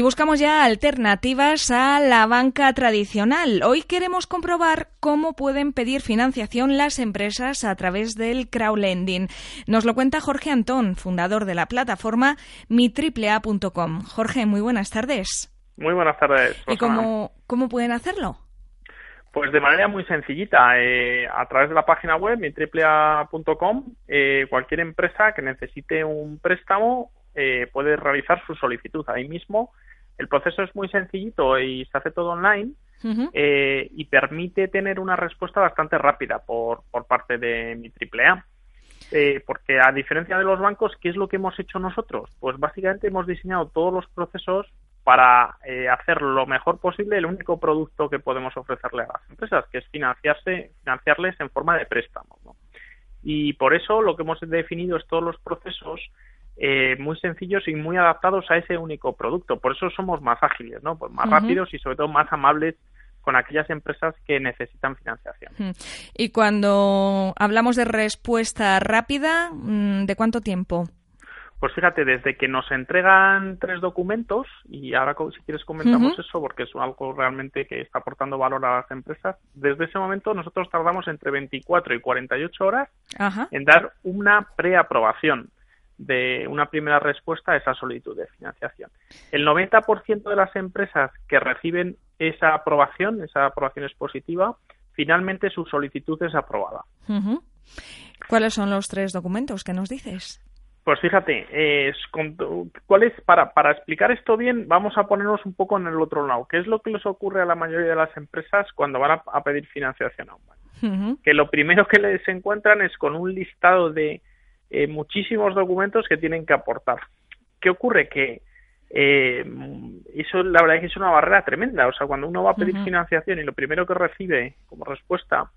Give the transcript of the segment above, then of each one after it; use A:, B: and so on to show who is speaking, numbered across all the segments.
A: Y buscamos ya alternativas a la banca tradicional. Hoy queremos comprobar cómo pueden pedir financiación las empresas a través del crowdlending. Nos lo cuenta Jorge Antón, fundador de la plataforma mitriplea.com. Jorge, muy buenas tardes.
B: Muy buenas tardes.
A: ¿Y cómo, cómo pueden hacerlo?
B: Pues de manera muy sencillita, eh, a través de la página web mitriplea.com, eh, cualquier empresa que necesite un préstamo eh, puede realizar su solicitud ahí mismo. El proceso es muy sencillito y se hace todo online eh, y permite tener una respuesta bastante rápida por, por parte de mi AAA. Eh, porque a diferencia de los bancos, ¿qué es lo que hemos hecho nosotros? Pues básicamente hemos diseñado todos los procesos para eh, hacer lo mejor posible el único producto que podemos ofrecerle a las empresas, que es financiarse, financiarles en forma de préstamo. Y por eso lo que hemos definido es todos los procesos eh, muy sencillos y muy adaptados a ese único producto. Por eso somos más ágiles, ¿no? Pues más rápidos y sobre todo más amables con aquellas empresas que necesitan financiación.
A: Y cuando hablamos de respuesta rápida, mm, ¿de cuánto tiempo?
B: Pues fíjate, desde que nos entregan tres documentos, y ahora si quieres comentamos eso porque es algo realmente que está aportando valor a las empresas, desde ese momento nosotros tardamos entre 24 y 48 horas en dar una preaprobación de una primera respuesta a esa solicitud de financiación. El 90% de las empresas que reciben esa aprobación, esa aprobación es positiva, finalmente su solicitud es aprobada.
A: ¿Cuáles son los tres documentos que nos dices?
B: Pues fíjate, es, ¿cuál es para, para explicar esto bien? Vamos a ponernos un poco en el otro lado. ¿Qué es lo que les ocurre a la mayoría de las empresas cuando van a, pedir financiación a un banco? Que lo primero que les encuentran es con un listado de eh, muchísimos documentos que tienen que aportar. ¿Qué ocurre? Que eh, eso la verdad es que es una barrera tremenda. O sea, cuando uno va a pedir financiación y lo primero que recibe como respuesta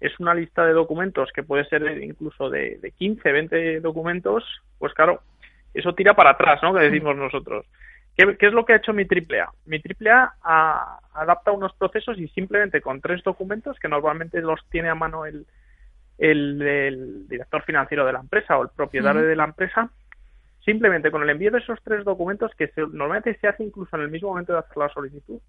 B: es una lista de documentos que puede ser incluso de, de 15, 20 documentos, pues claro, eso tira para atrás, ¿no? Que decimos nosotros. ¿Qué, es lo que ha hecho mi AAA? Mi AAA a, adapta unos procesos y simplemente con tres documentos, que normalmente los tiene a mano el, el, director financiero de la empresa o el propietario de la empresa, simplemente con el envío de esos tres documentos, que normalmente se hace incluso en el mismo momento de hacer la solicitud,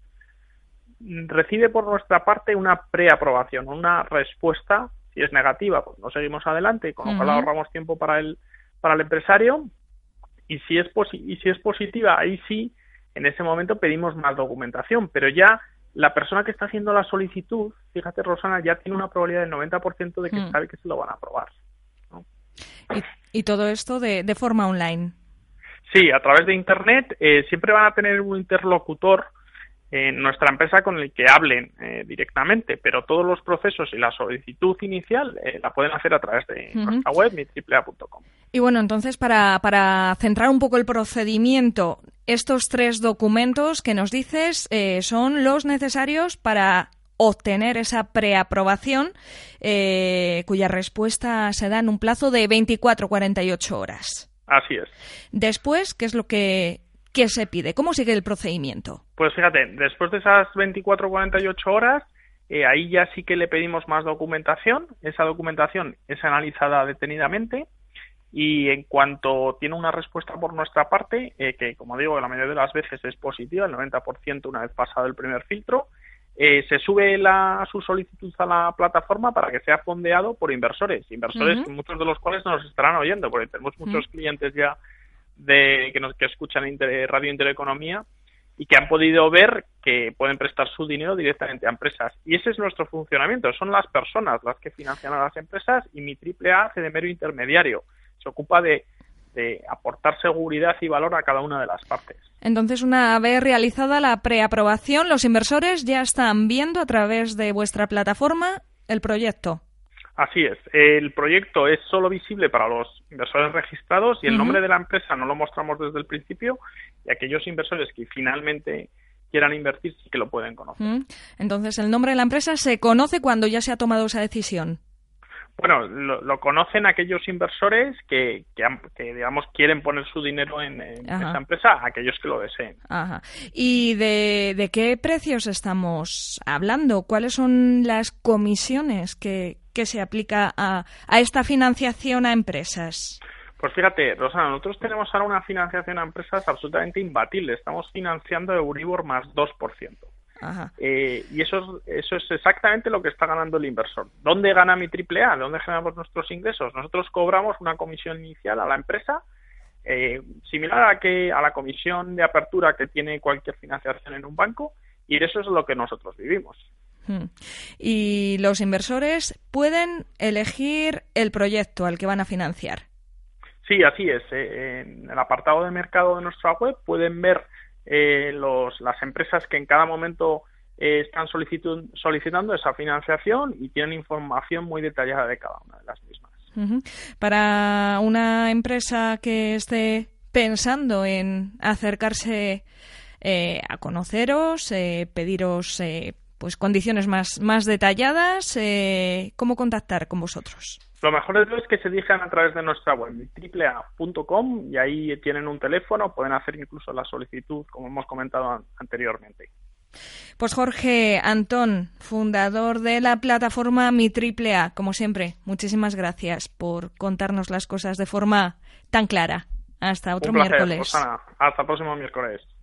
B: recibe por nuestra parte una preaprobación, una respuesta. Si es negativa, pues no seguimos adelante, con lo cual ahorramos tiempo para el, para el empresario. Y si, es y si es positiva, ahí sí, en ese momento pedimos más documentación, pero ya la persona que está haciendo la solicitud, fíjate Rosana, ya tiene una probabilidad del 90% de que mm. sabe que se lo van a aprobar.
A: ¿Y, todo esto de, de, forma online?
B: Sí, a través de Internet eh, siempre van a tener un interlocutor en nuestra empresa con el que hablen eh, directamente, pero todos los procesos y la solicitud inicial eh, la pueden hacer a través de nuestra web, mitriplea.com.
A: Y bueno, entonces, para, para centrar un poco el procedimiento, estos tres documentos que nos dices eh, son los necesarios para obtener esa preaprobación eh, cuya respuesta se da en un plazo de 24-48 horas.
B: Así es.
A: Después, ¿qué es lo que, se pide? ¿Cómo sigue el procedimiento?
B: Pues fíjate, después de esas 24-48 horas, eh, ahí ya sí que le pedimos más documentación. Esa documentación es analizada detenidamente y en cuanto tiene una respuesta por nuestra parte, eh, que como digo, la mayoría de las veces es positiva, el 90% una vez pasado el primer filtro, eh, se sube la, su solicitud a la plataforma para que sea fondeado por inversores, inversores muchos de los cuales nos estarán oyendo, porque tenemos muchos clientes ya de que nos que escuchan Radio Intereconomía y que han podido ver que pueden prestar su dinero directamente a empresas. Y ese es nuestro funcionamiento, son las personas las que financian a las empresas y mi triple A hace de mero intermediario se ocupa de, aportar seguridad y valor a cada una de las partes.
A: Entonces, una vez realizada la preaprobación, los inversores ya están viendo a través de vuestra plataforma el proyecto.
B: Así es. El proyecto es solo visible para los inversores registrados y el nombre de la empresa no lo mostramos desde el principio y aquellos inversores que finalmente quieran invertir sí que lo pueden conocer.
A: Entonces, el nombre de la empresa se conoce cuando ya se ha tomado esa decisión.
B: Bueno, lo, conocen aquellos inversores que, que, digamos, quieren poner su dinero en, esa empresa, aquellos que lo deseen.
A: Ajá. ¿Y de, de, qué precios estamos hablando? ¿Cuáles son las comisiones que, que se aplica a, a esta financiación a empresas?
B: Pues fíjate, Rosana, nosotros tenemos ahora una financiación a empresas absolutamente imbatible. Estamos financiando Euribor más 2%. Eh, y eso es, eso es exactamente lo que está ganando el inversor. ¿Dónde gana mi triple A? ¿Dónde generamos nuestros ingresos? Nosotros cobramos una comisión inicial a la empresa eh, similar a, que, a la comisión de apertura que tiene cualquier financiación en un banco y eso es lo que nosotros vivimos. Hmm.
A: Y los inversores pueden elegir el proyecto al que van a financiar.
B: Sí, así es. Eh, en el apartado de mercado de nuestra web pueden ver eh, las empresas que en cada momento eh, están solicitando esa financiación y tienen información muy detallada de cada una de las mismas.
A: Para una empresa que esté pensando en acercarse eh, a conoceros, pediros pues condiciones más, más detalladas, ¿cómo contactar con vosotros?
B: Lo mejor de todo es que se dirijan a través de nuestra web, triplea.com, y ahí tienen un teléfono, pueden hacer incluso la solicitud, como hemos comentado anteriormente.
A: Pues Jorge Antón, fundador de la plataforma Mi Triple A, como siempre, muchísimas gracias por contarnos las cosas de forma tan clara. Hasta otro miércoles.
B: Hasta el próximo miércoles.